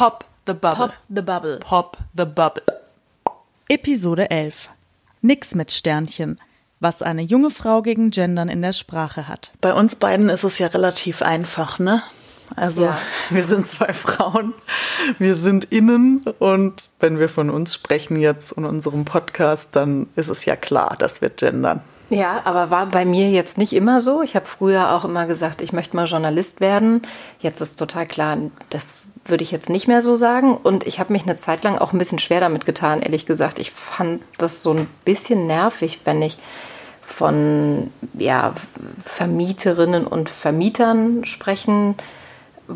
Pop the Bubble. Pop the Bubble. Pop the Bubble. Episode 11. Nix mit Sternchen. Was eine junge Frau gegen Gendern in der Sprache hat. Bei uns beiden ist es ja relativ einfach, ne? Also Ja. wir sind zwei Frauen, wir sind innen und wenn wir von uns sprechen jetzt in unserem Podcast, dann ist es ja klar, dass wir gendern. Ja, aber war bei mir jetzt nicht immer so. Ich habe früher auch immer gesagt, ich möchte mal Journalist werden. Jetzt ist total klar, das würde ich jetzt nicht mehr so sagen. Und ich habe mich eine Zeit lang auch ein bisschen schwer damit getan, ehrlich gesagt. Ich fand das so ein bisschen nervig, wenn ich von ja, Vermieterinnen und Vermietern sprechen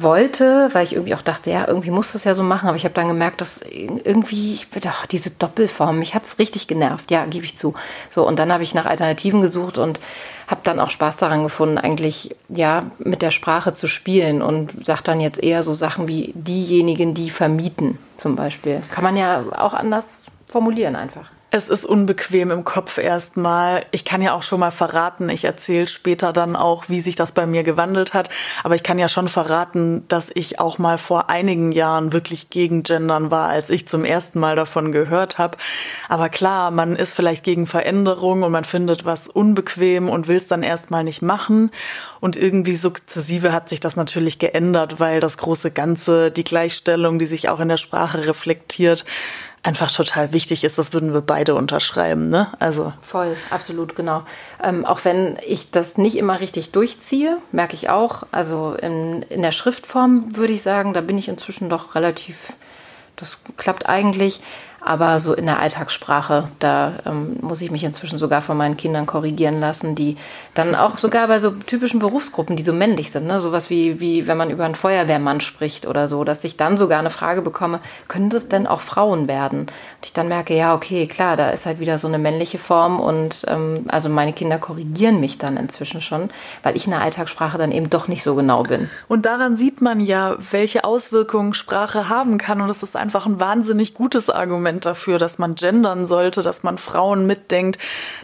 wollte, weil ich irgendwie auch dachte, ja, irgendwie muss das ja so machen, aber ich habe dann gemerkt, dass irgendwie, ich ach, diese Doppelform, mich hat's richtig genervt, ja, gebe ich zu. So, und dann habe ich nach Alternativen gesucht und habe dann auch Spaß daran gefunden, eigentlich, ja, mit der Sprache zu spielen und sage dann jetzt eher so Sachen wie diejenigen, die vermieten, zum Beispiel. Kann man ja auch anders formulieren einfach. Es ist unbequem im Kopf erstmal. Ich kann ja auch schon mal verraten, ich erzähle später dann auch, wie sich das bei mir gewandelt hat. Aber ich kann ja schon verraten, dass ich auch mal vor einigen Jahren wirklich gegen Gendern war, als ich zum ersten Mal davon gehört habe. Aber klar, man ist vielleicht gegen Veränderung und man findet was unbequem und will es dann erstmal nicht machen. Und irgendwie sukzessive hat sich das natürlich geändert, weil das große Ganze, die Gleichstellung, die sich auch in der Sprache reflektiert, einfach total wichtig ist. Das würden wir beide unterschreiben, ne? Also Voll, absolut, genau. Ähm, auch wenn ich das nicht immer richtig durchziehe, merke ich auch. Also in, in der Schriftform würde ich sagen, da bin ich inzwischen doch relativ, das klappt eigentlich. Aber so in der Alltagssprache, da ähm, muss ich mich inzwischen sogar von meinen Kindern korrigieren lassen, die dann auch sogar bei so typischen Berufsgruppen, die so männlich sind, ne? sowas wie, wie wenn man über einen Feuerwehrmann spricht oder so, dass ich dann sogar eine Frage bekomme, können das denn auch Frauen werden? Und ich dann merke, ja, okay, klar, da ist halt wieder so eine männliche Form und ähm, also meine Kinder korrigieren mich dann inzwischen schon, weil ich in der Alltagssprache dann eben doch nicht so genau bin. Und daran sieht man ja, welche Auswirkungen Sprache haben kann. Und es ist einfach ein wahnsinnig gutes Argument dafür, dass man gendern sollte, dass man Frauen mitdenkt,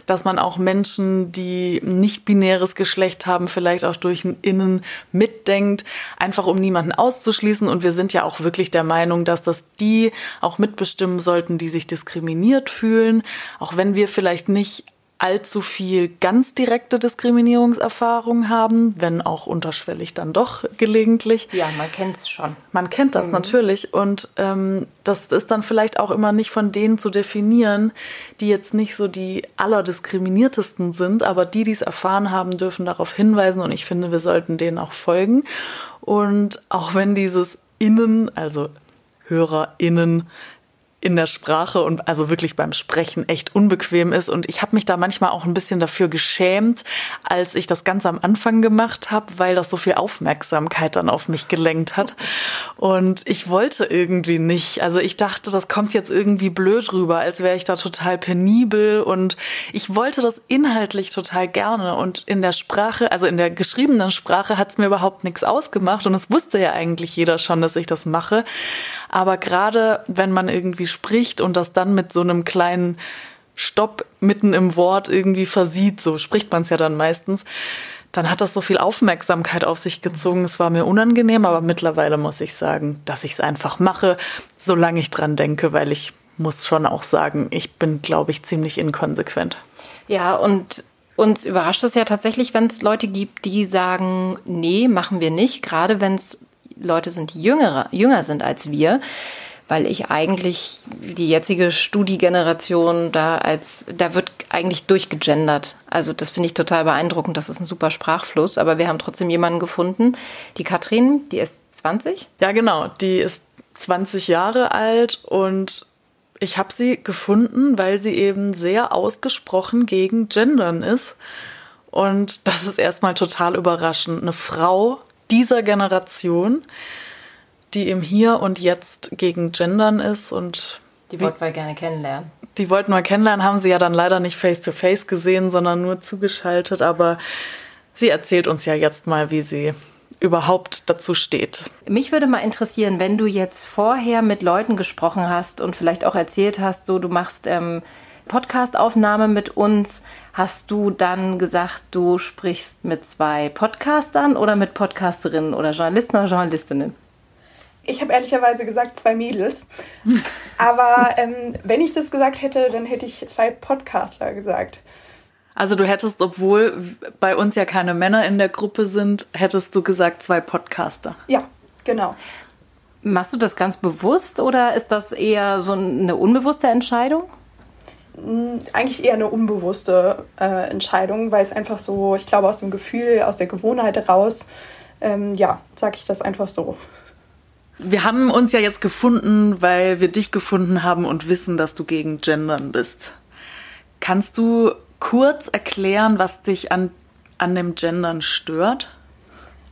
dass man auch Menschen, die nicht binäres Geschlecht haben, vielleicht auch durch ein Innen mitdenkt, einfach um niemanden auszuschließen. Und wir sind ja auch wirklich der Meinung, dass das die auch mitbestimmen sollten, die sich diskriminiert fühlen, auch wenn wir vielleicht nicht allzu viel ganz direkte Diskriminierungserfahrung haben, wenn auch unterschwellig dann doch gelegentlich. Ja, man kennt es schon. Man kennt das natürlich und ähm, das ist dann vielleicht auch immer nicht von denen zu definieren, die jetzt nicht so die allerdiskriminiertesten sind, aber die, die es erfahren haben, dürfen darauf hinweisen und ich finde, wir sollten denen auch folgen. Und auch wenn dieses Innen, also HörerInnen, in der Sprache und also wirklich beim Sprechen echt unbequem ist. Und ich habe mich da manchmal auch ein bisschen dafür geschämt, als ich das ganz am Anfang gemacht habe, weil das so viel Aufmerksamkeit dann auf mich gelenkt hat. Und ich wollte irgendwie nicht. Also ich dachte, das kommt jetzt irgendwie blöd rüber, als wäre ich da total penibel. Und ich wollte das inhaltlich total gerne. Und in der Sprache, also in der geschriebenen Sprache, hat es mir überhaupt nichts ausgemacht. Und es wusste ja eigentlich jeder schon, dass ich das mache. Aber gerade wenn man irgendwie spricht und das dann mit so einem kleinen Stopp mitten im Wort irgendwie versieht, so spricht man es ja dann meistens, dann hat das so viel Aufmerksamkeit auf sich gezogen. Es war mir unangenehm, aber mittlerweile muss ich sagen, dass ich es einfach mache, solange ich dran denke, weil ich muss schon auch sagen, ich bin, glaube ich, ziemlich inkonsequent. Ja, und uns überrascht es ja tatsächlich, wenn es Leute gibt, die sagen, nee, machen wir nicht, gerade wenn es Leute sind, die jüngere, jünger sind als wir, weil ich eigentlich die jetzige Studiegeneration da als, da wird eigentlich durchgegendert. Also das finde ich total beeindruckend, das ist ein super Sprachfluss, aber wir haben trotzdem jemanden gefunden, die Katrin, die ist 20. Ja, genau, die ist 20 Jahre alt und ich habe sie gefunden, weil sie eben sehr ausgesprochen gegen Gendern ist. Und das ist erstmal total überraschend. Eine Frau dieser Generation, die im Hier und Jetzt gegen Gendern ist und Die wollten wir gerne kennenlernen. die wollten wir kennenlernen, haben sie ja dann leider nicht face to face gesehen, sondern nur zugeschaltet, aber sie erzählt uns ja jetzt mal, wie sie überhaupt dazu steht. Mich würde mal interessieren, wenn du jetzt vorher mit Leuten gesprochen hast und vielleicht auch erzählt hast, so du machst ähm, Podcastaufnahme mit uns, hast du dann gesagt, du sprichst mit zwei Podcastern oder mit Podcasterinnen oder Journalisten oder Journalistinnen? Ich habe ehrlicherweise gesagt zwei Mädels. Aber ähm, wenn ich das gesagt hätte, dann hätte ich zwei Podcastler gesagt. Also du hättest, obwohl bei uns ja keine Männer in der Gruppe sind, hättest du gesagt zwei Podcaster. Ja, genau. Machst du das ganz bewusst oder ist das eher so eine unbewusste Entscheidung? Hm, eigentlich eher eine unbewusste äh, Entscheidung, weil es einfach so, ich glaube, aus dem Gefühl, aus der Gewohnheit heraus, ähm, ja, sage ich das einfach so. Wir haben uns ja jetzt gefunden, weil wir dich gefunden haben und wissen, dass du gegen Gendern bist. Kannst du kurz erklären, was dich an, an dem Gendern stört?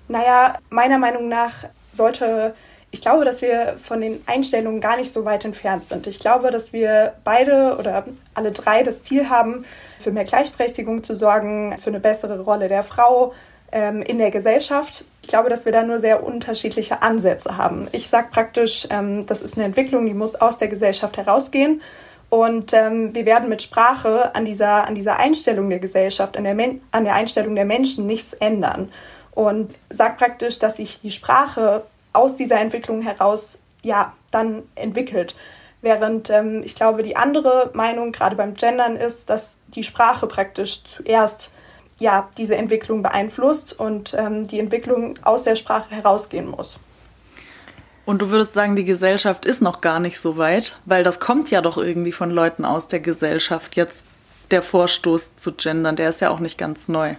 Naja, meiner Meinung nach sollte, ich glaube, dass wir von den Einstellungen gar nicht so weit entfernt sind. Ich glaube, dass wir beide oder alle drei das Ziel haben, für mehr Gleichberechtigung zu sorgen, für eine bessere Rolle der Frau ähm, in der Gesellschaft. Ich glaube, dass wir da nur sehr unterschiedliche Ansätze haben. Ich sage praktisch, ähm, das ist eine Entwicklung, die muss aus der Gesellschaft herausgehen. Und ähm, wir werden mit Sprache an dieser, an dieser Einstellung der Gesellschaft, an der, an der Einstellung der Menschen nichts ändern. Und sagt praktisch, dass sich die Sprache aus dieser Entwicklung heraus ja dann entwickelt. Während ähm, ich glaube, die andere Meinung gerade beim Gendern ist, dass die Sprache praktisch zuerst ja diese Entwicklung beeinflusst und ähm, die Entwicklung aus der Sprache herausgehen muss. Und du würdest sagen, die Gesellschaft ist noch gar nicht so weit, weil das kommt ja doch irgendwie von Leuten aus der Gesellschaft. Jetzt der Vorstoß zu gendern, der ist ja auch nicht ganz neu.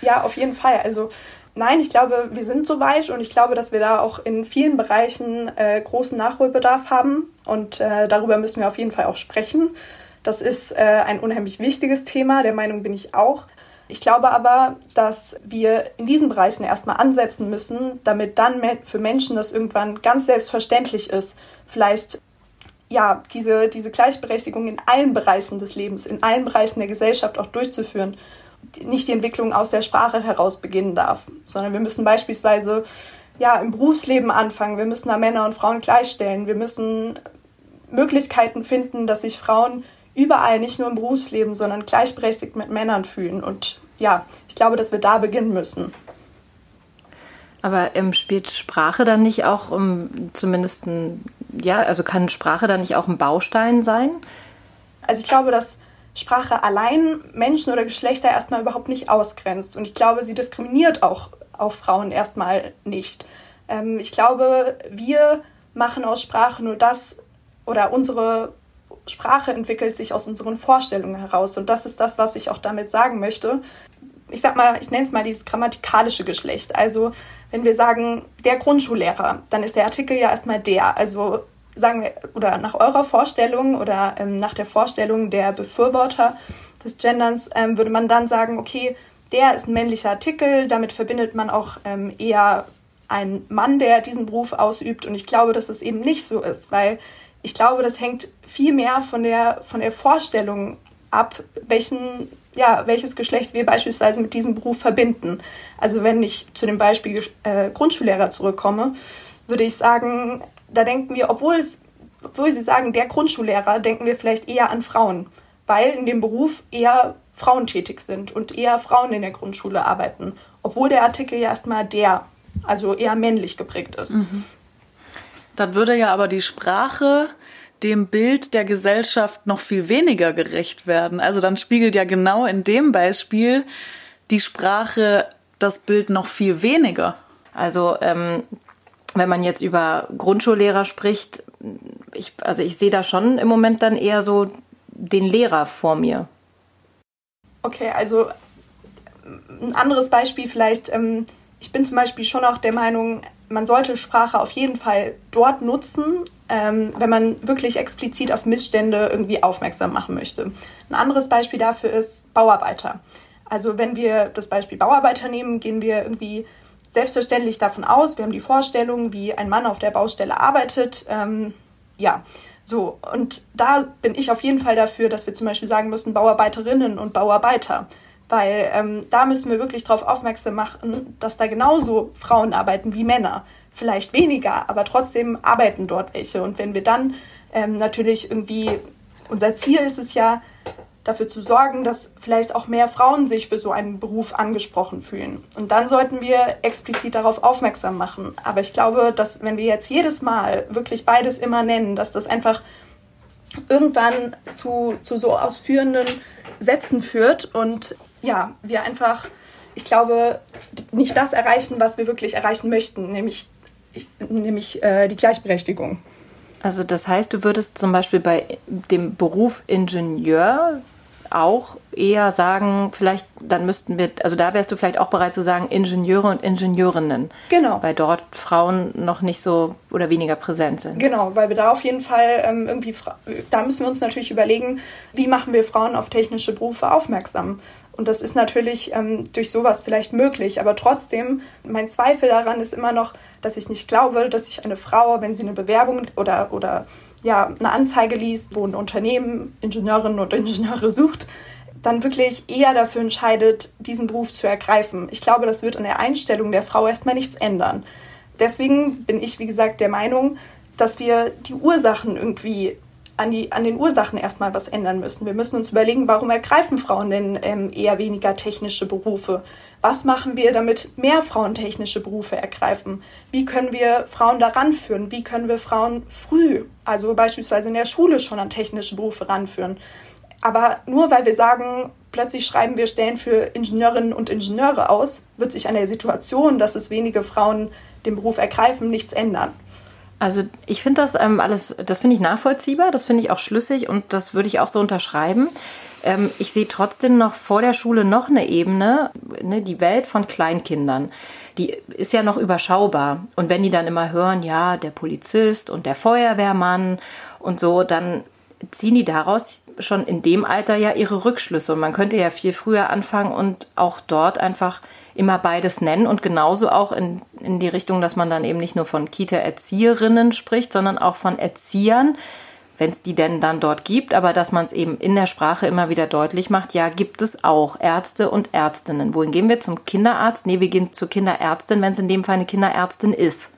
Ja, auf jeden Fall. Also nein, ich glaube, wir sind so weit und ich glaube, dass wir da auch in vielen Bereichen äh, großen Nachholbedarf haben und äh, darüber müssen wir auf jeden Fall auch sprechen. Das ist äh, ein unheimlich wichtiges Thema, der Meinung bin ich auch. Ich glaube aber, dass wir in diesen Bereichen erstmal ansetzen müssen, damit dann für Menschen das irgendwann ganz selbstverständlich ist, vielleicht ja, diese, diese Gleichberechtigung in allen Bereichen des Lebens, in allen Bereichen der Gesellschaft auch durchzuführen. Nicht die Entwicklung aus der Sprache heraus beginnen darf, sondern wir müssen beispielsweise ja, im Berufsleben anfangen. Wir müssen da Männer und Frauen gleichstellen. Wir müssen Möglichkeiten finden, dass sich Frauen überall, nicht nur im Berufsleben, sondern gleichberechtigt mit Männern fühlen. Und ja, ich glaube, dass wir da beginnen müssen. Aber ähm, spielt Sprache dann nicht auch um, zumindest ein, ja, also kann Sprache dann nicht auch ein Baustein sein? Also ich glaube, dass Sprache allein Menschen oder Geschlechter erstmal überhaupt nicht ausgrenzt. Und ich glaube, sie diskriminiert auch, auch Frauen erstmal nicht. Ähm, ich glaube, wir machen aus Sprache nur das oder unsere Sprache entwickelt sich aus unseren Vorstellungen heraus. Und das ist das, was ich auch damit sagen möchte. Ich sag mal, ich nenne es mal dieses grammatikalische Geschlecht. Also, wenn wir sagen, der Grundschullehrer, dann ist der Artikel ja erstmal der. Also, sagen wir, oder nach eurer Vorstellung oder ähm, nach der Vorstellung der Befürworter des Genderns, ähm, würde man dann sagen, okay, der ist ein männlicher Artikel, damit verbindet man auch ähm, eher einen Mann, der diesen Beruf ausübt. Und ich glaube, dass es eben nicht so ist, weil ich glaube, das hängt viel mehr von der, von der Vorstellung ab, welchen, ja, welches Geschlecht wir beispielsweise mit diesem Beruf verbinden. Also wenn ich zu dem Beispiel äh, Grundschullehrer zurückkomme, würde ich sagen, da denken wir, obwohl, es, obwohl Sie sagen, der Grundschullehrer, denken wir vielleicht eher an Frauen, weil in dem Beruf eher Frauen tätig sind und eher Frauen in der Grundschule arbeiten, obwohl der Artikel ja erstmal der, also eher männlich geprägt ist. Mhm. Dann würde ja aber die Sprache dem Bild der Gesellschaft noch viel weniger gerecht werden. Also dann spiegelt ja genau in dem Beispiel die Sprache das Bild noch viel weniger. Also ähm, wenn man jetzt über Grundschullehrer spricht, ich, also ich sehe da schon im Moment dann eher so den Lehrer vor mir. Okay, also ein anderes Beispiel vielleicht. Ähm, ich bin zum Beispiel schon auch der Meinung, man sollte Sprache auf jeden Fall dort nutzen, ähm, wenn man wirklich explizit auf Missstände irgendwie aufmerksam machen möchte. Ein anderes Beispiel dafür ist Bauarbeiter. Also wenn wir das Beispiel Bauarbeiter nehmen, gehen wir irgendwie selbstverständlich davon aus, wir haben die Vorstellung, wie ein Mann auf der Baustelle arbeitet. Ähm, ja, so. Und da bin ich auf jeden Fall dafür, dass wir zum Beispiel sagen müssen, Bauarbeiterinnen und Bauarbeiter weil ähm, da müssen wir wirklich darauf aufmerksam machen, dass da genauso Frauen arbeiten wie Männer. Vielleicht weniger, aber trotzdem arbeiten dort welche. Und wenn wir dann ähm, natürlich irgendwie, unser Ziel ist es ja, dafür zu sorgen, dass vielleicht auch mehr Frauen sich für so einen Beruf angesprochen fühlen. Und dann sollten wir explizit darauf aufmerksam machen. Aber ich glaube, dass wenn wir jetzt jedes Mal wirklich beides immer nennen, dass das einfach irgendwann zu, zu so ausführenden Sätzen führt und ja, wir einfach, ich glaube, nicht das erreichen, was wir wirklich erreichen möchten, nämlich, nämlich äh, die Gleichberechtigung. Also das heißt, du würdest zum Beispiel bei dem Beruf Ingenieur auch eher sagen, vielleicht, dann müssten wir, also da wärst du vielleicht auch bereit zu sagen, Ingenieure und Ingenieurinnen. Genau. Weil dort Frauen noch nicht so oder weniger präsent sind. Genau, weil wir da auf jeden Fall ähm, irgendwie, da müssen wir uns natürlich überlegen, wie machen wir Frauen auf technische Berufe aufmerksam. Und das ist natürlich ähm, durch sowas vielleicht möglich. Aber trotzdem, mein Zweifel daran ist immer noch, dass ich nicht glaube, dass sich eine Frau, wenn sie eine Bewerbung oder, oder ja, eine Anzeige liest, wo ein Unternehmen Ingenieurinnen und Ingenieure sucht, dann wirklich eher dafür entscheidet, diesen Beruf zu ergreifen. Ich glaube, das wird an der Einstellung der Frau erstmal nichts ändern. Deswegen bin ich, wie gesagt, der Meinung, dass wir die Ursachen irgendwie an, die, an den Ursachen erstmal was ändern müssen. Wir müssen uns überlegen, warum ergreifen Frauen denn ähm, eher weniger technische Berufe? Was machen wir, damit mehr Frauen technische Berufe ergreifen? Wie können wir Frauen daran führen? Wie können wir Frauen früh, also beispielsweise in der Schule schon an technische Berufe ranführen? Aber nur weil wir sagen, plötzlich schreiben wir Stellen für Ingenieurinnen und Ingenieure aus, wird sich an der Situation, dass es wenige Frauen den Beruf ergreifen, nichts ändern. Also ich finde das ähm, alles, das finde ich nachvollziehbar, das finde ich auch schlüssig und das würde ich auch so unterschreiben. Ähm, ich sehe trotzdem noch vor der Schule noch eine Ebene, ne, die Welt von Kleinkindern. Die ist ja noch überschaubar. Und wenn die dann immer hören, ja, der Polizist und der Feuerwehrmann und so, dann ziehen die daraus schon in dem Alter ja ihre Rückschlüsse. Und man könnte ja viel früher anfangen und auch dort einfach immer beides nennen und genauso auch in, in die Richtung, dass man dann eben nicht nur von Kita-Erzieherinnen spricht, sondern auch von Erziehern, wenn es die denn dann dort gibt, aber dass man es eben in der Sprache immer wieder deutlich macht, ja, gibt es auch Ärzte und Ärztinnen. Wohin gehen wir zum Kinderarzt? Nee, wir gehen zur Kinderärztin, wenn es in dem Fall eine Kinderärztin ist.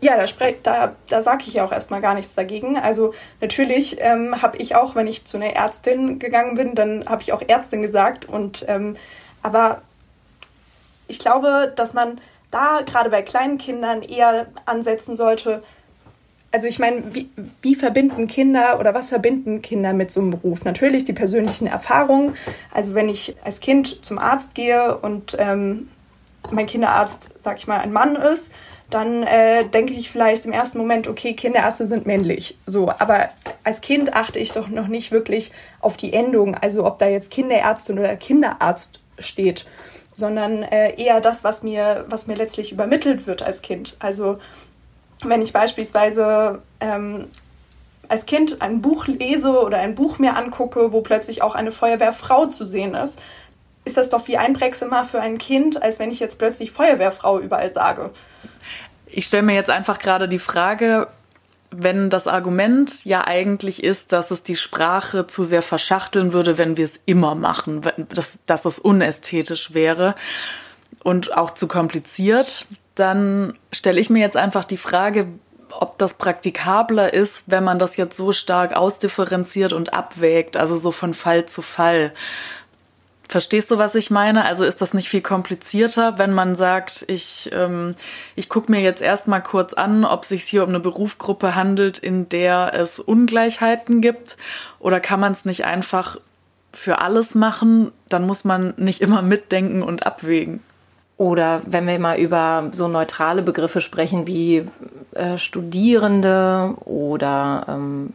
Ja, da, da, da sage ich ja auch erstmal gar nichts dagegen. Also natürlich ähm, habe ich auch, wenn ich zu einer Ärztin gegangen bin, dann habe ich auch Ärztin gesagt. Und ähm, aber ich glaube, dass man da gerade bei kleinen Kindern eher ansetzen sollte. Also ich meine, wie, wie verbinden Kinder oder was verbinden Kinder mit so einem Beruf? Natürlich die persönlichen Erfahrungen. Also wenn ich als Kind zum Arzt gehe und ähm, mein Kinderarzt, sag ich mal, ein Mann ist, dann äh, denke ich vielleicht im ersten Moment, okay, Kinderärzte sind männlich. So, aber als Kind achte ich doch noch nicht wirklich auf die Endung, also ob da jetzt Kinderärztin oder Kinderarzt steht sondern äh, eher das, was mir, was mir letztlich übermittelt wird als Kind. Also wenn ich beispielsweise ähm, als Kind ein Buch lese oder ein Buch mir angucke, wo plötzlich auch eine Feuerwehrfrau zu sehen ist, ist das doch viel einprägsamer für ein Kind, als wenn ich jetzt plötzlich Feuerwehrfrau überall sage. Ich stelle mir jetzt einfach gerade die Frage, wenn das Argument ja eigentlich ist, dass es die Sprache zu sehr verschachteln würde, wenn wir es immer machen, dass, dass es unästhetisch wäre und auch zu kompliziert, dann stelle ich mir jetzt einfach die Frage, ob das praktikabler ist, wenn man das jetzt so stark ausdifferenziert und abwägt, also so von Fall zu Fall. Verstehst du, was ich meine? Also ist das nicht viel komplizierter, wenn man sagt, ich, ähm, ich gucke mir jetzt erstmal kurz an, ob es sich hier um eine Berufsgruppe handelt, in der es Ungleichheiten gibt? Oder kann man es nicht einfach für alles machen? Dann muss man nicht immer mitdenken und abwägen. Oder wenn wir mal über so neutrale Begriffe sprechen wie äh, Studierende oder ähm,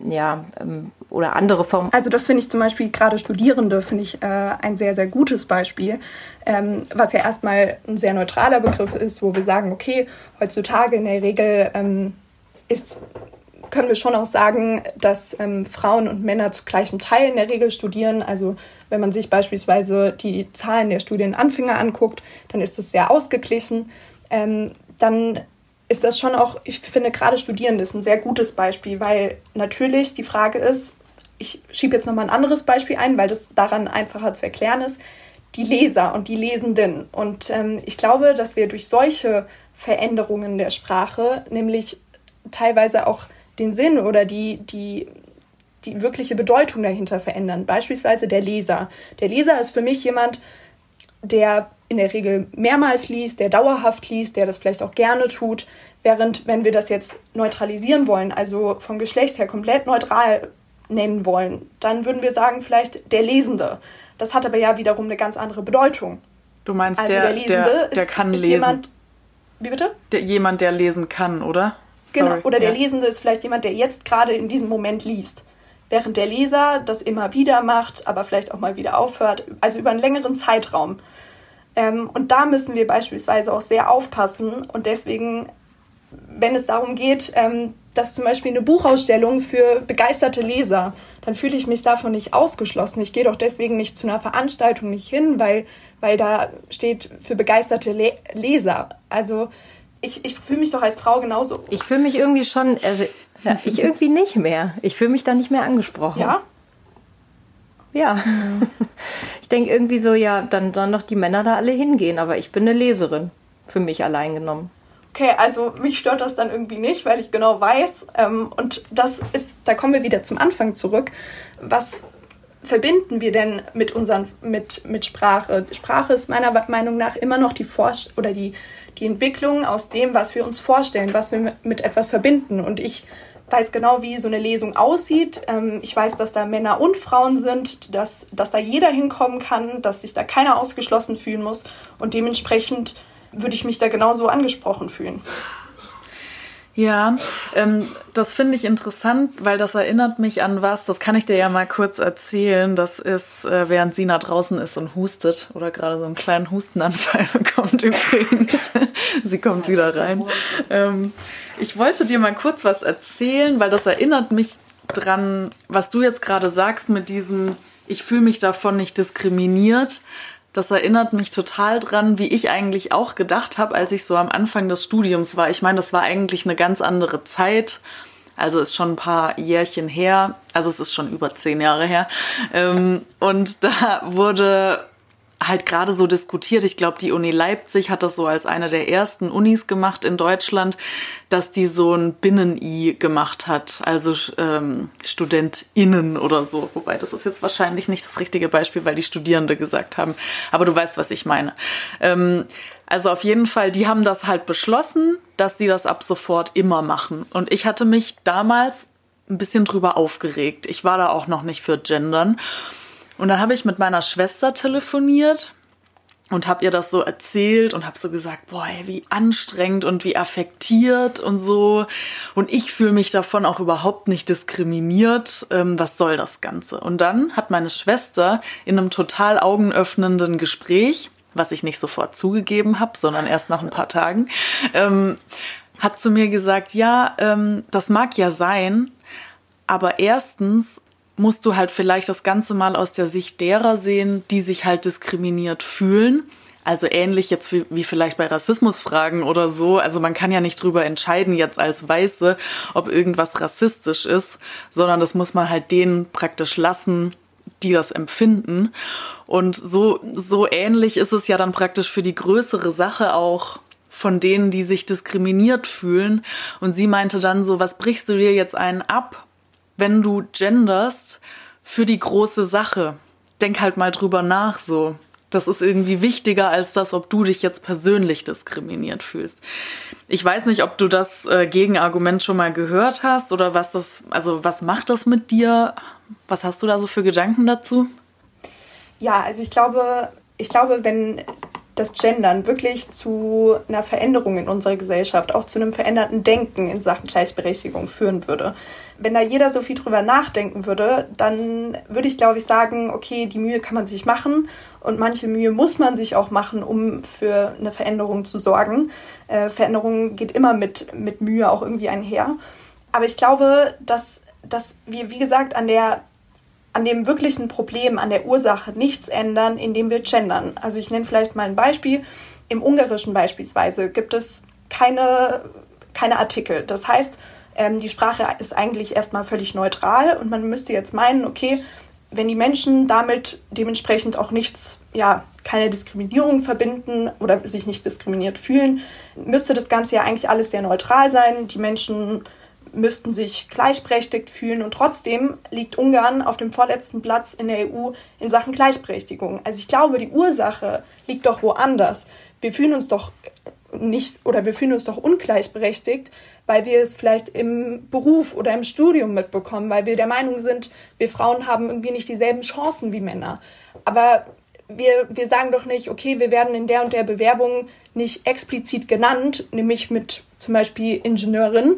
ja, ähm, oder andere Formen. Also das finde ich zum Beispiel gerade Studierende finde ich äh, ein sehr, sehr gutes Beispiel, ähm, was ja erstmal ein sehr neutraler Begriff ist, wo wir sagen, okay, heutzutage in der Regel ähm, ist, können wir schon auch sagen, dass ähm, Frauen und Männer zu gleichem Teil in der Regel studieren. Also wenn man sich beispielsweise die Zahlen der Studienanfänger anguckt, dann ist das sehr ausgeglichen. Ähm, dann ist das schon auch, ich finde gerade Studierende ist ein sehr gutes Beispiel, weil natürlich die Frage ist, ich schiebe jetzt nochmal ein anderes Beispiel ein, weil das daran einfacher zu erklären ist, die Leser und die Lesenden. Und ähm, ich glaube, dass wir durch solche Veränderungen der Sprache, nämlich teilweise auch den Sinn oder die, die, die wirkliche Bedeutung dahinter verändern. Beispielsweise der Leser. Der Leser ist für mich jemand, der in der Regel mehrmals liest, der dauerhaft liest, der das vielleicht auch gerne tut. Während, wenn wir das jetzt neutralisieren wollen, also vom Geschlecht her komplett neutral nennen wollen, dann würden wir sagen, vielleicht der Lesende. Das hat aber ja wiederum eine ganz andere Bedeutung. Du meinst, also der, der Lesende der, der ist, kann ist lesen. Jemand, wie bitte? Der, jemand, der lesen kann, oder? Genau, oder der ja. Lesende ist vielleicht jemand, der jetzt gerade in diesem Moment liest. Während der Leser das immer wieder macht, aber vielleicht auch mal wieder aufhört, also über einen längeren Zeitraum. Ähm, und da müssen wir beispielsweise auch sehr aufpassen. Und deswegen, wenn es darum geht, ähm, dass zum Beispiel eine Buchausstellung für begeisterte Leser, dann fühle ich mich davon nicht ausgeschlossen. Ich gehe doch deswegen nicht zu einer Veranstaltung nicht hin, weil, weil da steht für begeisterte Le Leser. Also ich, ich fühle mich doch als Frau genauso. Ich fühle mich irgendwie schon, also ja, ich irgendwie nicht mehr. Ich fühle mich da nicht mehr angesprochen. Ja? Ja. Ich denke irgendwie so, ja, dann sollen doch die Männer da alle hingehen, aber ich bin eine Leserin, für mich allein genommen. Okay, also mich stört das dann irgendwie nicht, weil ich genau weiß, ähm, und das ist, da kommen wir wieder zum Anfang zurück, was verbinden wir denn mit unseren, mit, mit Sprache? Sprache ist meiner Meinung nach immer noch die Forsch oder die, die Entwicklung aus dem, was wir uns vorstellen, was wir mit etwas verbinden. Und ich weiß genau, wie so eine Lesung aussieht. Ähm, ich weiß, dass da Männer und Frauen sind, dass, dass da jeder hinkommen kann, dass sich da keiner ausgeschlossen fühlen muss. Und dementsprechend würde ich mich da genauso angesprochen fühlen. Ja, ähm, das finde ich interessant, weil das erinnert mich an was, das kann ich dir ja mal kurz erzählen. Das ist, äh, während Sina draußen ist und hustet oder gerade so einen kleinen Hustenanfall bekommt übrigens. Sie kommt wieder rein. Ähm, ich wollte dir mal kurz was erzählen, weil das erinnert mich dran, was du jetzt gerade sagst mit diesem, ich fühle mich davon nicht diskriminiert. Das erinnert mich total dran, wie ich eigentlich auch gedacht habe, als ich so am Anfang des Studiums war. Ich meine, das war eigentlich eine ganz andere Zeit. Also ist schon ein paar Jährchen her. Also es ist schon über zehn Jahre her. Ähm, und da wurde halt gerade so diskutiert. Ich glaube, die Uni Leipzig hat das so als eine der ersten Unis gemacht in Deutschland, dass die so ein Binnen-I gemacht hat, also ähm, StudentInnen oder so. Wobei das ist jetzt wahrscheinlich nicht das richtige Beispiel, weil die Studierende gesagt haben. Aber du weißt, was ich meine. Ähm, also auf jeden Fall, die haben das halt beschlossen, dass sie das ab sofort immer machen. Und ich hatte mich damals ein bisschen drüber aufgeregt. Ich war da auch noch nicht für Gendern. Und dann habe ich mit meiner Schwester telefoniert und habe ihr das so erzählt und habe so gesagt, boah, ey, wie anstrengend und wie affektiert und so. Und ich fühle mich davon auch überhaupt nicht diskriminiert. Ähm, was soll das Ganze? Und dann hat meine Schwester in einem total augenöffnenden Gespräch, was ich nicht sofort zugegeben habe, sondern erst nach ein paar Tagen, ähm, hat zu mir gesagt, ja, ähm, das mag ja sein, aber erstens musst du halt vielleicht das Ganze mal aus der Sicht derer sehen, die sich halt diskriminiert fühlen. Also ähnlich jetzt wie, wie, vielleicht bei Rassismusfragen oder so. Also man kann ja nicht drüber entscheiden jetzt als Weiße, ob irgendwas rassistisch ist, sondern das muss man halt denen praktisch lassen, die das empfinden. Und so, so ähnlich ist es ja dann praktisch für die größere Sache auch von denen, die sich diskriminiert fühlen. Und sie meinte dann so, was brichst du dir jetzt einen ab? Wenn du genderst für die große Sache. Denk halt mal drüber nach so. Das ist irgendwie wichtiger als das, ob du dich jetzt persönlich diskriminiert fühlst. Ich weiß nicht, ob du das äh, Gegenargument schon mal gehört hast oder was das, also was macht das mit dir? Was hast du da so für Gedanken dazu? Ja, also ich glaube, ich glaube, wenn das Gendern wirklich zu einer Veränderung in unserer Gesellschaft, auch zu einem veränderten Denken in Sachen Gleichberechtigung führen würde. Wenn da jeder so viel drüber nachdenken würde, dann würde ich, glaube ich, sagen, okay, die Mühe kann man sich machen und manche Mühe muss man sich auch machen, um für eine Veränderung zu sorgen. Äh, Veränderung geht immer mit, mit Mühe auch irgendwie einher. Aber ich glaube, dass, dass wir, wie gesagt, an der an dem wirklichen Problem, an der Ursache nichts ändern, indem wir gendern. Also ich nenne vielleicht mal ein Beispiel. Im Ungarischen beispielsweise gibt es keine, keine Artikel. Das heißt, ähm, die Sprache ist eigentlich erstmal völlig neutral und man müsste jetzt meinen, okay, wenn die Menschen damit dementsprechend auch nichts, ja, keine Diskriminierung verbinden oder sich nicht diskriminiert fühlen, müsste das Ganze ja eigentlich alles sehr neutral sein. Die Menschen müssten sich gleichberechtigt fühlen und trotzdem liegt Ungarn auf dem vorletzten Platz in der EU in Sachen Gleichberechtigung. Also ich glaube, die Ursache liegt doch woanders. Wir fühlen uns doch nicht oder wir fühlen uns doch ungleichberechtigt, weil wir es vielleicht im Beruf oder im Studium mitbekommen, weil wir der Meinung sind, wir Frauen haben irgendwie nicht dieselben Chancen wie Männer. Aber wir, wir sagen doch nicht, okay, wir werden in der und der Bewerbung nicht explizit genannt, nämlich mit zum Beispiel Ingenieurin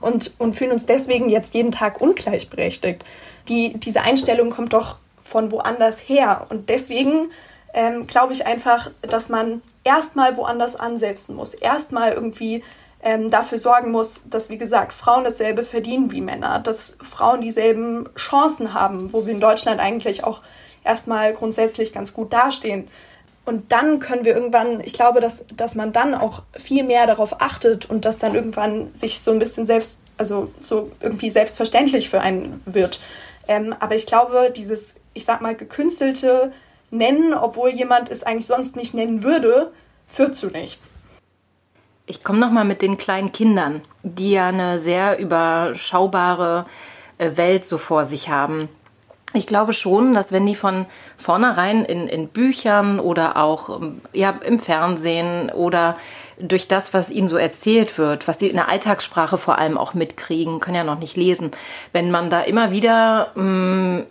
und, und fühlen uns deswegen jetzt jeden Tag ungleichberechtigt. Die, diese Einstellung kommt doch von woanders her. Und deswegen ähm, glaube ich einfach, dass man erstmal woanders ansetzen muss. Erstmal irgendwie ähm, dafür sorgen muss, dass, wie gesagt, Frauen dasselbe verdienen wie Männer, dass Frauen dieselben Chancen haben, wo wir in Deutschland eigentlich auch erstmal grundsätzlich ganz gut dastehen. Und dann können wir irgendwann, ich glaube, dass, dass man dann auch viel mehr darauf achtet und dass dann irgendwann sich so ein bisschen selbst, also so irgendwie selbstverständlich für einen wird. Ähm, aber ich glaube, dieses, ich sag mal, gekünstelte Nennen, obwohl jemand es eigentlich sonst nicht nennen würde, führt zu nichts. Ich komme nochmal mit den kleinen Kindern, die ja eine sehr überschaubare äh, Welt so vor sich haben ich glaube schon, dass wenn die von vornherein in, in Büchern oder auch ähm, ja, im Fernsehen oder durch das, was ihnen so erzählt wird, was sie in der Alltagssprache vor allem auch mitkriegen, können ja noch nicht lesen, wenn man da immer wieder mh, mm,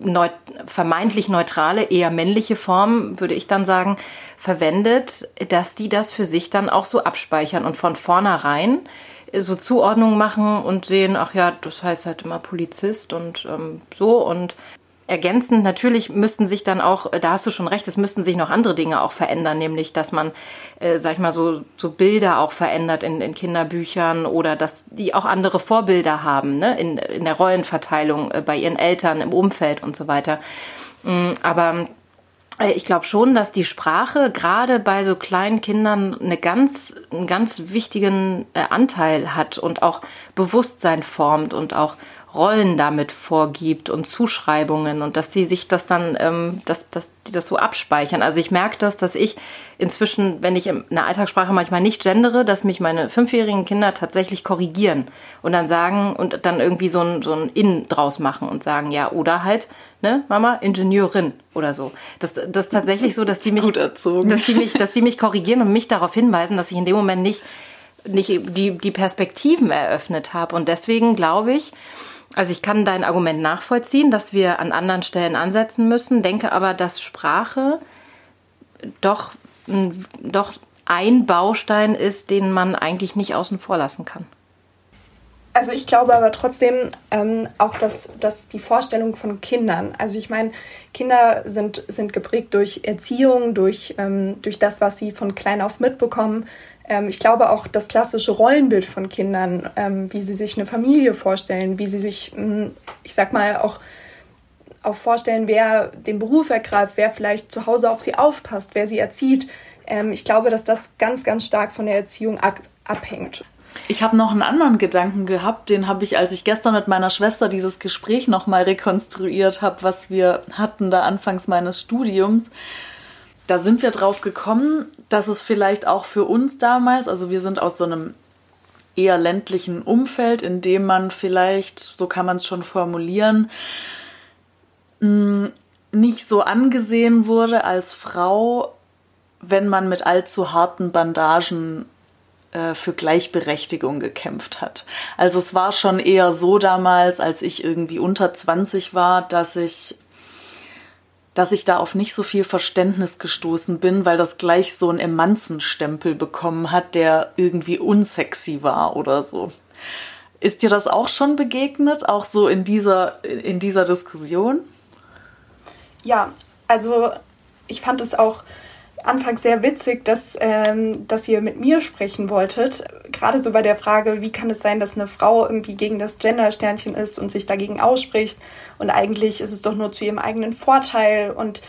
neut vermeintlich neutrale, eher männliche Formen, würde ich dann sagen, verwendet, dass die das für sich dann auch so abspeichern und von vornherein so Zuordnungen machen und sehen, ach ja, das heißt halt immer Polizist und ähm, so und ergänzend natürlich müssten sich dann auch, da hast du schon recht, es müssten sich noch andere Dinge auch verändern, nämlich dass man, äh, sag ich mal, so, so Bilder auch verändert in, in Kinderbüchern oder dass die auch andere Vorbilder haben, ne? in, in der Rollenverteilung äh, bei ihren Eltern, im Umfeld und so weiter. Mm, aber äh, ich glaube schon, dass die Sprache gerade bei so kleinen Kindern eine ganz, einen ganz wichtigen äh, Anteil hat und auch Bewusstsein formt und auch Rollen damit vorgibt und Zuschreibungen und dass sie sich das dann, ähm, dass, dass die das so abspeichern. Also ich merke das, dass ich inzwischen, wenn ich in der Alltagssprache manchmal nicht gendere, dass mich meine fünfjährigen Kinder tatsächlich korrigieren und dann sagen und dann irgendwie so ein, so ein In draus machen und sagen, ja, oder halt, ne, Mama, Ingenieurin oder so. Das, das ist tatsächlich so, dass die mich, dass die mich, dass die mich korrigieren und mich darauf hinweisen, dass ich in dem Moment nicht, nicht die, die Perspektiven eröffnet habe. Und deswegen glaube ich, also ich kann dein Argument nachvollziehen, dass wir an anderen Stellen ansetzen müssen, denke aber, dass Sprache doch, doch ein Baustein ist, den man eigentlich nicht außen vor lassen kann. Also ich glaube aber trotzdem ähm, auch, dass, dass die Vorstellung von Kindern, also ich meine, Kinder sind, sind geprägt durch Erziehung, durch, ähm, durch das, was sie von klein auf mitbekommen. Ähm, ich glaube auch das klassische Rollenbild von Kindern, ähm, wie sie sich eine Familie vorstellen, wie sie sich, hm, ich sag mal, auch, auch vorstellen, wer den Beruf ergreift, wer vielleicht zu Hause auf sie aufpasst, wer sie erzieht. Ähm, ich glaube, dass das ganz, ganz stark von der Erziehung ab abhängt. Ich habe noch einen anderen Gedanken gehabt, den habe ich, als ich gestern mit meiner Schwester dieses Gespräch nochmal rekonstruiert habe, was wir hatten da anfangs meines Studiums da sind wir drauf gekommen, dass es vielleicht auch für uns damals, also wir sind aus so einem eher ländlichen Umfeld, in dem man vielleicht, so kann man es schon formulieren, mm, nicht so angesehen wurde als Frau, wenn man mit allzu harten Bandagen äh, für Gleichberechtigung gekämpft hat. Also es war schon eher so damals, als ich irgendwie unter 20 war, dass ich dass ich da auf nicht so viel Verständnis gestoßen bin, weil das gleich so einen Emanzenstempel bekommen hat, der irgendwie unsexy war oder so. Ist dir das auch schon begegnet, auch so in dieser, in dieser Diskussion? Ja, also ich fand es auch anfangs sehr witzig, dass, ähm, dass ihr mit mir sprechen wolltet. Gerade so bei der Frage, wie kann es sein, dass eine Frau irgendwie gegen das Gender-Sternchen ist und sich dagegen ausspricht. Und eigentlich ist es doch nur zu ihrem eigenen Vorteil. Und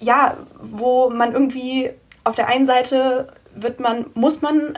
ja, wo man irgendwie auf der einen Seite wird man, muss man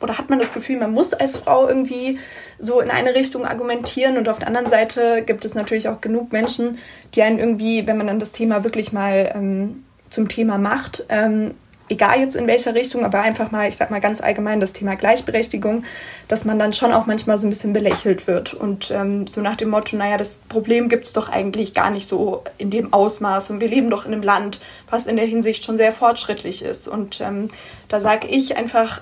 oder hat man das Gefühl, man muss als Frau irgendwie so in eine Richtung argumentieren und auf der anderen Seite gibt es natürlich auch genug Menschen, die einen irgendwie, wenn man dann das Thema wirklich mal ähm, zum Thema Macht. Ähm, egal jetzt in welcher Richtung, aber einfach mal, ich sag mal ganz allgemein das Thema Gleichberechtigung, dass man dann schon auch manchmal so ein bisschen belächelt wird. Und ähm, so nach dem Motto, naja, das Problem gibt es doch eigentlich gar nicht so in dem Ausmaß. Und wir leben doch in einem Land, was in der Hinsicht schon sehr fortschrittlich ist. Und ähm, da sage ich einfach,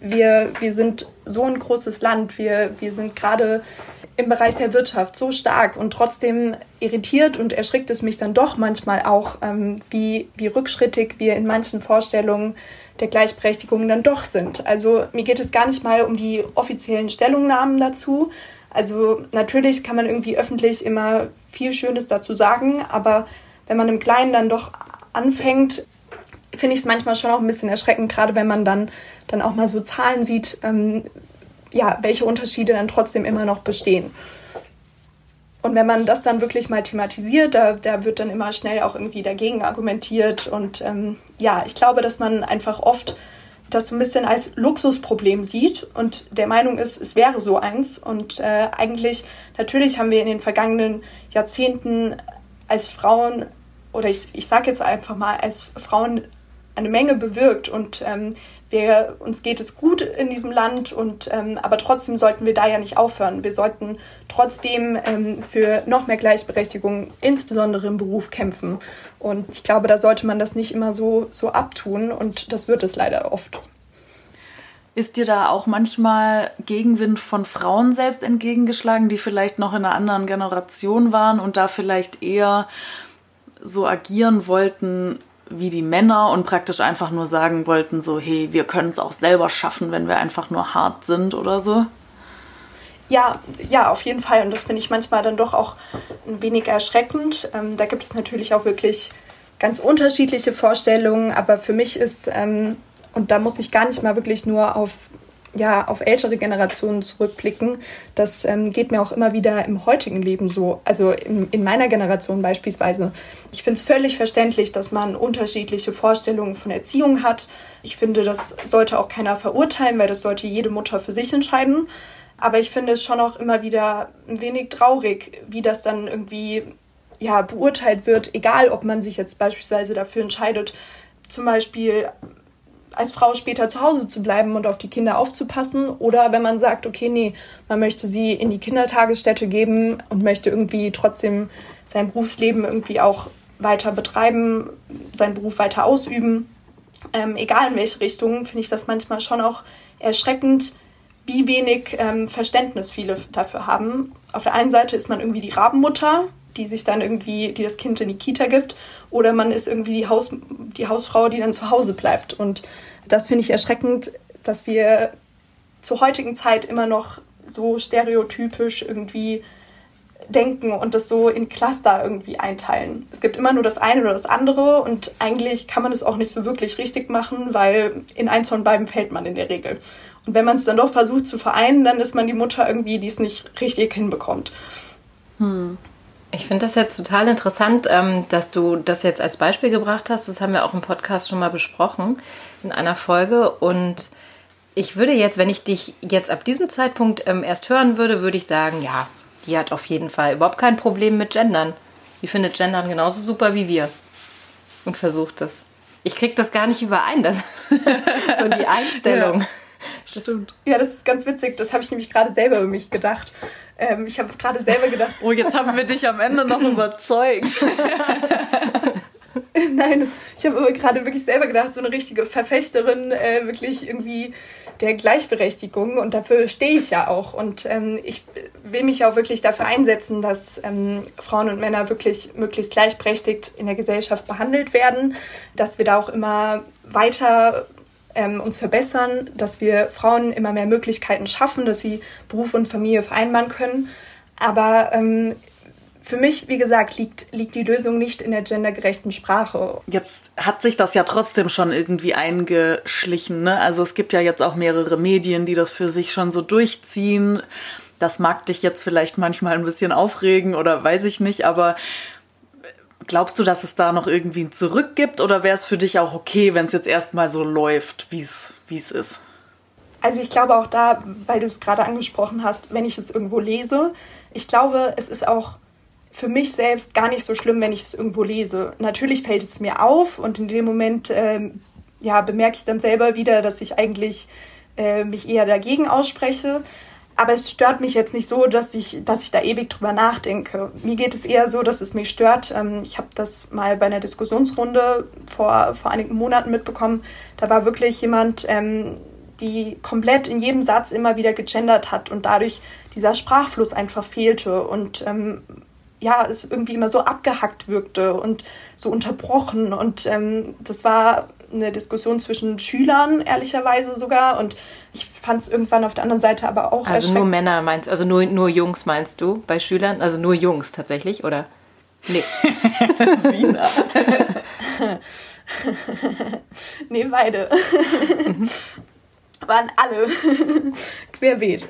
wir, wir sind so ein großes Land, wir, wir sind gerade im Bereich der Wirtschaft so stark und trotzdem irritiert und erschrickt es mich dann doch manchmal auch, ähm, wie, wie rückschrittig wir in manchen Vorstellungen der Gleichberechtigung dann doch sind. Also mir geht es gar nicht mal um die offiziellen Stellungnahmen dazu. Also natürlich kann man irgendwie öffentlich immer viel Schönes dazu sagen, aber wenn man im Kleinen dann doch anfängt, finde ich es manchmal schon auch ein bisschen erschreckend, gerade wenn man dann, dann auch mal so Zahlen sieht, ähm, ja, welche Unterschiede dann trotzdem immer noch bestehen. Und wenn man das dann wirklich mal thematisiert, da, da wird dann immer schnell auch irgendwie dagegen argumentiert. Und ähm, ja, ich glaube, dass man einfach oft das so ein bisschen als Luxusproblem sieht und der Meinung ist, es wäre so eins. Und äh, eigentlich, natürlich haben wir in den vergangenen Jahrzehnten als Frauen, oder ich, ich sage jetzt einfach mal, als Frauen eine Menge bewirkt und ähm, wir, uns geht es gut in diesem Land und ähm, aber trotzdem sollten wir da ja nicht aufhören. Wir sollten trotzdem ähm, für noch mehr Gleichberechtigung, insbesondere im Beruf, kämpfen. Und ich glaube, da sollte man das nicht immer so, so abtun und das wird es leider oft. Ist dir da auch manchmal Gegenwind von Frauen selbst entgegengeschlagen, die vielleicht noch in einer anderen Generation waren und da vielleicht eher so agieren wollten, wie die Männer und praktisch einfach nur sagen wollten, so, hey, wir können es auch selber schaffen, wenn wir einfach nur hart sind oder so? Ja, ja, auf jeden Fall. Und das finde ich manchmal dann doch auch ein wenig erschreckend. Ähm, da gibt es natürlich auch wirklich ganz unterschiedliche Vorstellungen, aber für mich ist, ähm, und da muss ich gar nicht mal wirklich nur auf ja, auf ältere Generationen zurückblicken. Das ähm, geht mir auch immer wieder im heutigen Leben so. Also in, in meiner Generation beispielsweise. Ich finde es völlig verständlich, dass man unterschiedliche Vorstellungen von Erziehung hat. Ich finde, das sollte auch keiner verurteilen, weil das sollte jede Mutter für sich entscheiden. Aber ich finde es schon auch immer wieder ein wenig traurig, wie das dann irgendwie ja, beurteilt wird, egal ob man sich jetzt beispielsweise dafür entscheidet, zum Beispiel als Frau später zu Hause zu bleiben und auf die Kinder aufzupassen oder wenn man sagt, okay, nee, man möchte sie in die Kindertagesstätte geben und möchte irgendwie trotzdem sein Berufsleben irgendwie auch weiter betreiben, seinen Beruf weiter ausüben. Ähm, egal in welche Richtung, finde ich das manchmal schon auch erschreckend, wie wenig ähm, Verständnis viele dafür haben. Auf der einen Seite ist man irgendwie die Rabenmutter, die sich dann irgendwie, die das Kind in die Kita gibt, oder man ist irgendwie die, Haus, die Hausfrau, die dann zu Hause bleibt. Und das finde ich erschreckend, dass wir zur heutigen Zeit immer noch so stereotypisch irgendwie denken und das so in Cluster irgendwie einteilen. Es gibt immer nur das eine oder das andere und eigentlich kann man es auch nicht so wirklich richtig machen, weil in eins von beiden fällt man in der Regel. Und wenn man es dann doch versucht zu vereinen, dann ist man die Mutter irgendwie, die es nicht richtig hinbekommt. Hm. Ich finde das jetzt total interessant, ähm, dass du das jetzt als Beispiel gebracht hast. Das haben wir auch im Podcast schon mal besprochen in einer Folge. Und ich würde jetzt, wenn ich dich jetzt ab diesem Zeitpunkt ähm, erst hören würde, würde ich sagen, ja, die hat auf jeden Fall überhaupt kein Problem mit Gendern. Die findet Gendern genauso super wie wir und versucht das. Ich kriege das gar nicht überein, das so die Einstellung. Ja. Stimmt. Ja, das ist ganz witzig. Das habe ich nämlich gerade selber über mich gedacht. Ähm, ich habe gerade selber gedacht. Oh, jetzt haben wir dich am Ende noch überzeugt. Nein, ich habe aber gerade wirklich selber gedacht, so eine richtige Verfechterin äh, wirklich irgendwie der Gleichberechtigung und dafür stehe ich ja auch und ähm, ich will mich auch wirklich dafür einsetzen, dass ähm, Frauen und Männer wirklich möglichst gleichberechtigt in der Gesellschaft behandelt werden, dass wir da auch immer weiter ähm, uns verbessern, dass wir Frauen immer mehr Möglichkeiten schaffen, dass sie Beruf und Familie vereinbaren können. Aber ähm, für mich, wie gesagt, liegt, liegt die Lösung nicht in der gendergerechten Sprache. Jetzt hat sich das ja trotzdem schon irgendwie eingeschlichen. Ne? Also es gibt ja jetzt auch mehrere Medien, die das für sich schon so durchziehen. Das mag dich jetzt vielleicht manchmal ein bisschen aufregen oder weiß ich nicht, aber Glaubst du, dass es da noch irgendwie ein Zurück gibt oder wäre es für dich auch okay, wenn es jetzt erstmal so läuft, wie es ist? Also ich glaube auch da, weil du es gerade angesprochen hast, wenn ich es irgendwo lese, ich glaube, es ist auch für mich selbst gar nicht so schlimm, wenn ich es irgendwo lese. Natürlich fällt es mir auf und in dem Moment ähm, ja, bemerke ich dann selber wieder, dass ich eigentlich äh, mich eher dagegen ausspreche. Aber es stört mich jetzt nicht so, dass ich, dass ich da ewig drüber nachdenke. Mir geht es eher so, dass es mich stört. Ähm, ich habe das mal bei einer Diskussionsrunde vor, vor einigen Monaten mitbekommen. Da war wirklich jemand, ähm, die komplett in jedem Satz immer wieder gegendert hat und dadurch dieser Sprachfluss einfach fehlte und ähm, ja, es irgendwie immer so abgehackt wirkte und so unterbrochen. Und ähm, das war eine Diskussion zwischen Schülern, ehrlicherweise sogar. Und ich fand es irgendwann auf der anderen Seite aber auch. Also nur Männer meinst also nur, nur Jungs meinst du bei Schülern? Also nur Jungs tatsächlich, oder? Nee. Sina. nee, beide. Waren alle querbeet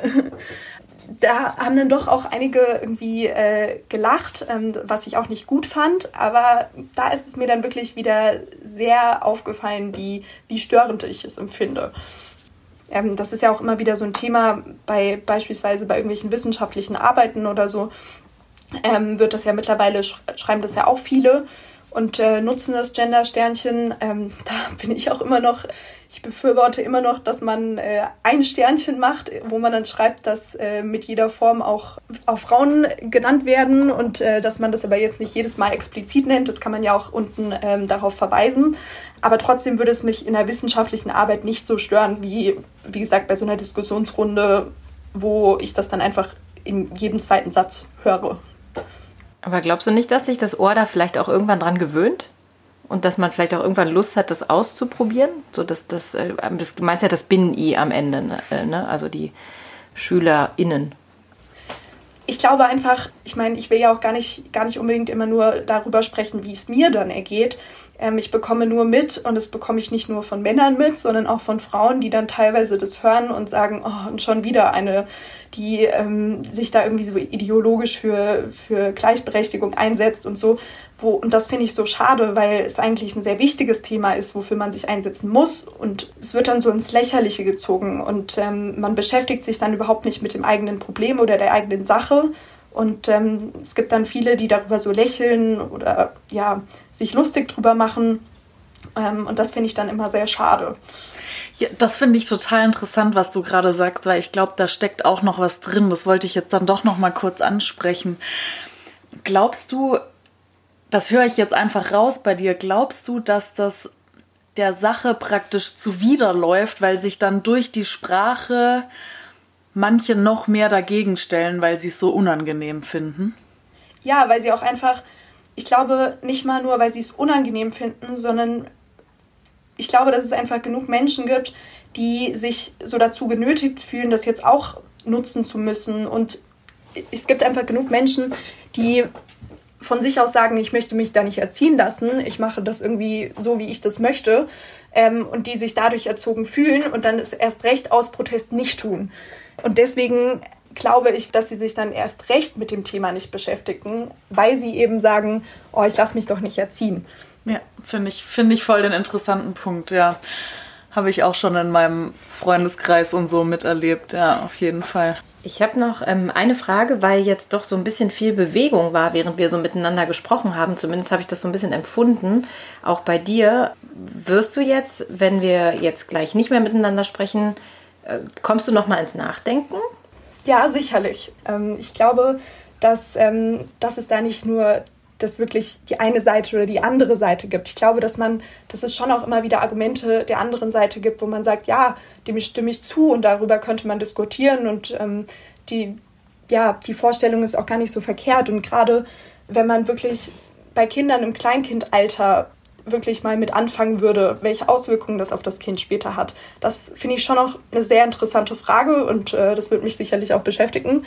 da haben dann doch auch einige irgendwie äh, gelacht, ähm, was ich auch nicht gut fand. Aber da ist es mir dann wirklich wieder sehr aufgefallen, wie, wie störend ich es empfinde. Ähm, das ist ja auch immer wieder so ein Thema bei beispielsweise bei irgendwelchen wissenschaftlichen Arbeiten oder so. Ähm, wird das ja mittlerweile, schreiben das ja auch viele und äh, nutzen das Gender-Sternchen. Ähm, da bin ich auch immer noch, ich befürworte immer noch, dass man äh, ein Sternchen macht, wo man dann schreibt, dass äh, mit jeder Form auch, auch Frauen genannt werden und äh, dass man das aber jetzt nicht jedes Mal explizit nennt. Das kann man ja auch unten ähm, darauf verweisen. Aber trotzdem würde es mich in der wissenschaftlichen Arbeit nicht so stören, wie, wie gesagt, bei so einer Diskussionsrunde, wo ich das dann einfach in jedem zweiten Satz höre. Aber glaubst du nicht, dass sich das Ohr da vielleicht auch irgendwann dran gewöhnt? Und dass man vielleicht auch irgendwann Lust hat, das auszuprobieren? So dass das, äh, das du meinst ja das Binnen-I am Ende, ne? Äh, ne? Also die SchülerInnen. Ich glaube einfach, ich meine, ich will ja auch gar nicht, gar nicht unbedingt immer nur darüber sprechen, wie es mir dann ergeht, ähm, ich bekomme nur mit und das bekomme ich nicht nur von Männern mit, sondern auch von Frauen, die dann teilweise das hören und sagen, oh, und schon wieder eine, die ähm, sich da irgendwie so ideologisch für, für Gleichberechtigung einsetzt und so. Wo, und das finde ich so schade, weil es eigentlich ein sehr wichtiges Thema ist, wofür man sich einsetzen muss. Und es wird dann so ins Lächerliche gezogen und ähm, man beschäftigt sich dann überhaupt nicht mit dem eigenen Problem oder der eigenen Sache. Und ähm, es gibt dann viele, die darüber so lächeln oder ja, sich lustig drüber machen. Ähm, und das finde ich dann immer sehr schade. Ja, das finde ich total interessant, was du gerade sagst, weil ich glaube, da steckt auch noch was drin. Das wollte ich jetzt dann doch noch mal kurz ansprechen. Glaubst du, das höre ich jetzt einfach raus bei dir, glaubst du, dass das der Sache praktisch zuwiderläuft, weil sich dann durch die Sprache manche noch mehr dagegen stellen, weil sie es so unangenehm finden? Ja, weil sie auch einfach ich glaube nicht mal nur, weil sie es unangenehm finden, sondern ich glaube, dass es einfach genug Menschen gibt, die sich so dazu genötigt fühlen, das jetzt auch nutzen zu müssen. Und es gibt einfach genug Menschen, die von sich aus sagen, ich möchte mich da nicht erziehen lassen, ich mache das irgendwie so, wie ich das möchte, ähm, und die sich dadurch erzogen fühlen und dann es erst recht aus Protest nicht tun. Und deswegen glaube ich, dass sie sich dann erst recht mit dem Thema nicht beschäftigen, weil sie eben sagen, oh, ich lasse mich doch nicht erziehen. Ja, finde ich, finde ich voll den interessanten Punkt, ja. Habe ich auch schon in meinem Freundeskreis und so miterlebt, ja, auf jeden Fall. Ich habe noch ähm, eine Frage, weil jetzt doch so ein bisschen viel Bewegung war, während wir so miteinander gesprochen haben. Zumindest habe ich das so ein bisschen empfunden. Auch bei dir. Wirst du jetzt, wenn wir jetzt gleich nicht mehr miteinander sprechen, äh, kommst du noch mal ins Nachdenken? Ja, sicherlich. Ähm, ich glaube, dass, ähm, dass es da nicht nur dass wirklich die eine Seite oder die andere Seite gibt. Ich glaube, dass man, dass es schon auch immer wieder Argumente der anderen Seite gibt, wo man sagt, ja, dem stimme ich zu und darüber könnte man diskutieren und ähm, die, ja, die Vorstellung ist auch gar nicht so verkehrt. Und gerade wenn man wirklich bei Kindern im Kleinkindalter wirklich mal mit anfangen würde, welche Auswirkungen das auf das Kind später hat. Das finde ich schon auch eine sehr interessante Frage und äh, das wird mich sicherlich auch beschäftigen.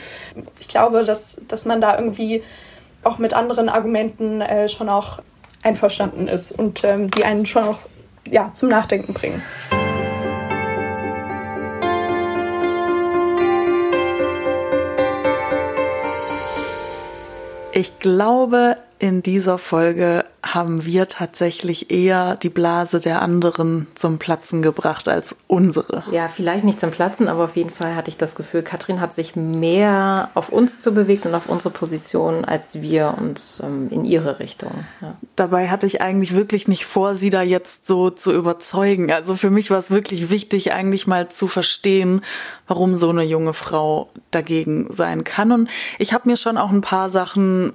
Ich glaube, dass, dass man da irgendwie auch mit anderen Argumenten äh, schon auch einverstanden ist und ähm, die einen schon auch ja, zum Nachdenken bringen. Ich glaube, in dieser Folge haben wir tatsächlich eher die Blase der anderen zum Platzen gebracht als unsere. Ja, vielleicht nicht zum Platzen, aber auf jeden Fall hatte ich das Gefühl, Katrin hat sich mehr auf uns zu bewegt und auf unsere Position, als wir uns ähm, in ihre Richtung. Ja. Dabei hatte ich eigentlich wirklich nicht vor, sie da jetzt so zu überzeugen. Also für mich war es wirklich wichtig, eigentlich mal zu verstehen, warum so eine junge Frau dagegen sein kann. Und ich habe mir schon auch ein paar Sachen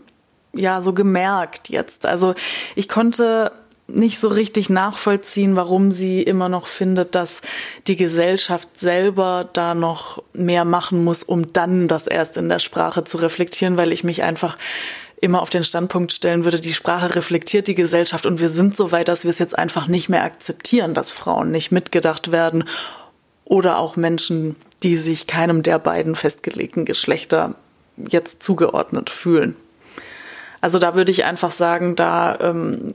ja so gemerkt jetzt. Also ich konnte nicht so richtig nachvollziehen, warum sie immer noch findet, dass die Gesellschaft selber da noch mehr machen muss, um dann das erst in der Sprache zu reflektieren, weil ich mich einfach immer auf den Standpunkt stellen würde, die Sprache reflektiert die Gesellschaft und wir sind so weit, dass wir es jetzt einfach nicht mehr akzeptieren, dass Frauen nicht mitgedacht werden oder auch Menschen, die sich keinem der beiden festgelegten Geschlechter jetzt zugeordnet fühlen. Also da würde ich einfach sagen, da, ähm,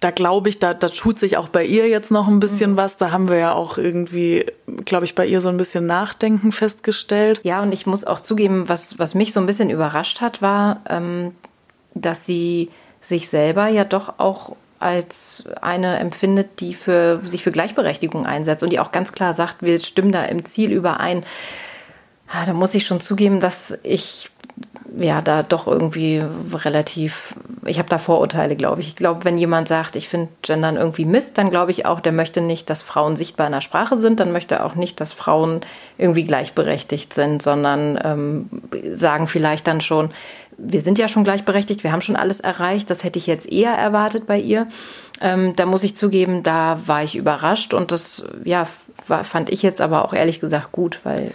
da glaube ich, da, da tut sich auch bei ihr jetzt noch ein bisschen mhm. was. Da haben wir ja auch irgendwie, glaube ich, bei ihr so ein bisschen Nachdenken festgestellt. Ja, und ich muss auch zugeben, was, was mich so ein bisschen überrascht hat, war, ähm, dass sie sich selber ja doch auch als eine empfindet, die für, sich für Gleichberechtigung einsetzt und die auch ganz klar sagt, wir stimmen da im Ziel überein. Ah, da muss ich schon zugeben, dass ich ja da doch irgendwie relativ, ich habe da Vorurteile, glaube ich. Ich glaube, wenn jemand sagt, ich finde Gendern irgendwie Mist, dann glaube ich auch, der möchte nicht, dass Frauen sichtbar in der Sprache sind, dann möchte er auch nicht, dass Frauen irgendwie gleichberechtigt sind, sondern ähm, sagen vielleicht dann schon, wir sind ja schon gleichberechtigt, wir haben schon alles erreicht, das hätte ich jetzt eher erwartet bei ihr. Ähm, da muss ich zugeben, da war ich überrascht und das ja, fand ich jetzt aber auch ehrlich gesagt gut, weil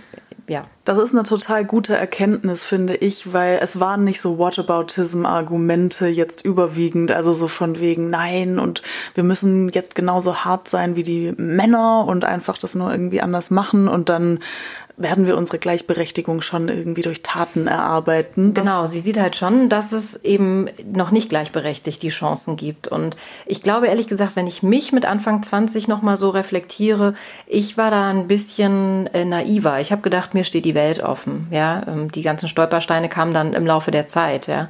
ja. Das ist eine total gute Erkenntnis, finde ich, weil es waren nicht so Whataboutism-Argumente jetzt überwiegend, also so von wegen nein und wir müssen jetzt genauso hart sein wie die Männer und einfach das nur irgendwie anders machen und dann werden wir unsere Gleichberechtigung schon irgendwie durch Taten erarbeiten. genau, sie sieht halt schon, dass es eben noch nicht gleichberechtigt die Chancen gibt. Und ich glaube ehrlich gesagt, wenn ich mich mit Anfang 20 nochmal so reflektiere, ich war da ein bisschen äh, naiver. Ich habe gedacht, mir steht die Welt offen. Ja, ähm, die ganzen Stolpersteine kamen dann im Laufe der Zeit. Ja,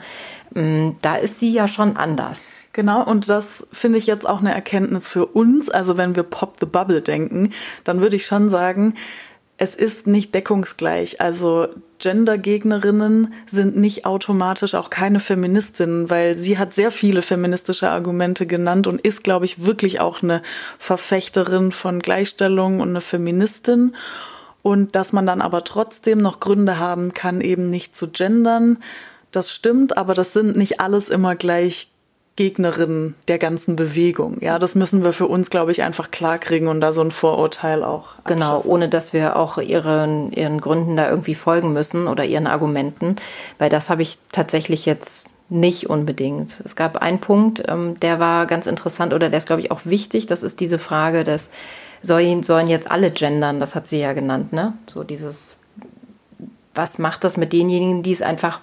ähm, da ist sie ja schon anders. Genau, und das finde ich jetzt auch eine Erkenntnis für uns. Also wenn wir Pop the Bubble denken, dann würde ich schon sagen, es ist nicht deckungsgleich. Also Gendergegnerinnen sind nicht automatisch auch keine Feministinnen, weil sie hat sehr viele feministische Argumente genannt und ist, glaube ich, wirklich auch eine Verfechterin von Gleichstellung und eine Feministin. Und dass man dann aber trotzdem noch Gründe haben kann, eben nicht zu gendern, das stimmt, aber das sind nicht alles immer gleich Gegnerin der ganzen Bewegung. Ja, das müssen wir für uns, glaube ich, einfach klarkriegen und da so ein Vorurteil auch. Genau, ohne dass wir auch ihren, ihren Gründen da irgendwie folgen müssen oder ihren Argumenten, weil das habe ich tatsächlich jetzt nicht unbedingt. Es gab einen Punkt, ähm, der war ganz interessant oder der ist, glaube ich, auch wichtig. Das ist diese Frage des, sollen, sollen jetzt alle gendern? Das hat sie ja genannt, ne? So dieses, was macht das mit denjenigen, die es einfach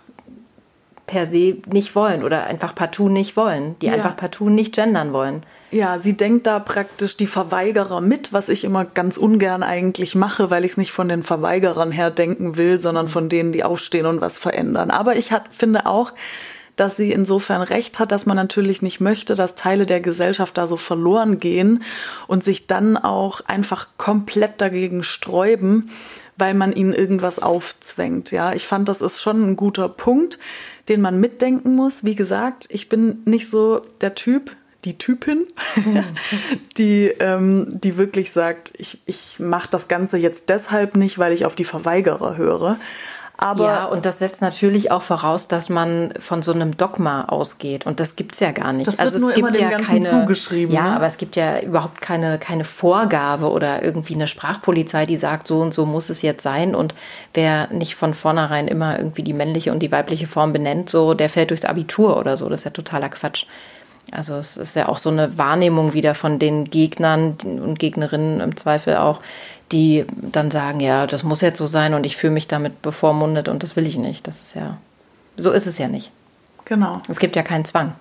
per se nicht wollen oder einfach partout nicht wollen, die ja. einfach partout nicht gendern wollen. Ja, sie denkt da praktisch die Verweigerer mit, was ich immer ganz ungern eigentlich mache, weil ich es nicht von den Verweigerern her denken will, sondern von denen, die aufstehen und was verändern. Aber ich hat, finde auch, dass sie insofern recht hat, dass man natürlich nicht möchte, dass Teile der Gesellschaft da so verloren gehen und sich dann auch einfach komplett dagegen sträuben, weil man ihnen irgendwas aufzwängt. Ja, ich fand, das ist schon ein guter Punkt den man mitdenken muss. Wie gesagt, ich bin nicht so der Typ, die Typin, die, ähm, die wirklich sagt, ich, ich mache das Ganze jetzt deshalb nicht, weil ich auf die Verweigerer höre. Aber ja, und das setzt natürlich auch voraus, dass man von so einem Dogma ausgeht. Und das gibt's ja gar nicht. Das wird also nur es gibt immer ja Ganzen keine, zugeschrieben. Ja, ne? aber es gibt ja überhaupt keine, keine Vorgabe oder irgendwie eine Sprachpolizei, die sagt, so und so muss es jetzt sein. Und wer nicht von vornherein immer irgendwie die männliche und die weibliche Form benennt, so, der fällt durchs Abitur oder so. Das ist ja totaler Quatsch. Also es ist ja auch so eine Wahrnehmung wieder von den Gegnern und Gegnerinnen im Zweifel auch, die dann sagen, ja, das muss jetzt so sein und ich fühle mich damit bevormundet und das will ich nicht. Das ist ja, so ist es ja nicht. Genau. Es gibt ja keinen Zwang.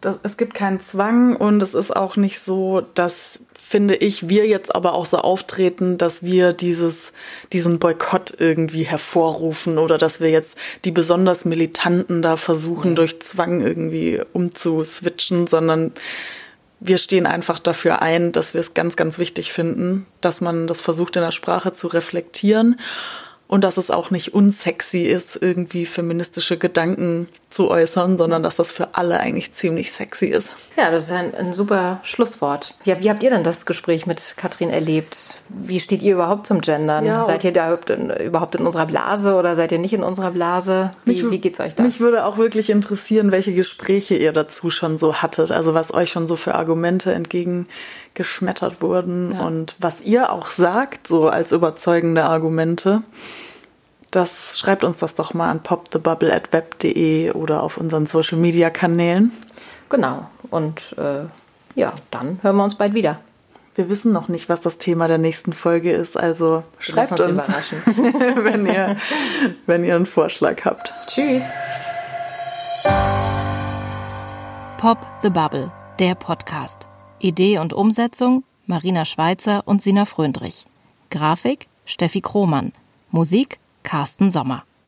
das, es gibt keinen Zwang und es ist auch nicht so, dass finde ich, wir jetzt aber auch so auftreten, dass wir dieses, diesen Boykott irgendwie hervorrufen oder dass wir jetzt die besonders Militanten da versuchen, ja. durch Zwang irgendwie umzuswitchen, sondern wir stehen einfach dafür ein, dass wir es ganz, ganz wichtig finden, dass man das versucht in der Sprache zu reflektieren und dass es auch nicht unsexy ist, irgendwie feministische Gedanken zu äußern, sondern dass das für alle eigentlich ziemlich sexy ist. Ja, das ist ein, ein super Schlusswort. Ja, wie habt ihr denn das Gespräch mit Katrin erlebt? Wie steht ihr überhaupt zum Gendern? Ja, seid ihr da überhaupt in, überhaupt in, unserer Blase oder seid ihr nicht in unserer Blase? Wie, mich, wie geht's euch da? Mich würde auch wirklich interessieren, welche Gespräche ihr dazu schon so hattet, also was euch schon so für Argumente entgegengeschmettert wurden ja. und was ihr auch sagt, so als überzeugende Argumente das schreibt uns das doch mal an popthebubble@web.de oder auf unseren Social Media Kanälen. Genau. Und äh, ja, dann hören wir uns bald wieder. Wir wissen noch nicht, was das Thema der nächsten Folge ist, also schreibt uns, uns wenn, ihr, wenn ihr einen Vorschlag habt. Tschüss. Pop the Bubble, der Podcast. Idee und Umsetzung Marina Schweizer und Sina Fröndrich. Grafik Steffi Krohmann. Musik Carsten Sommer.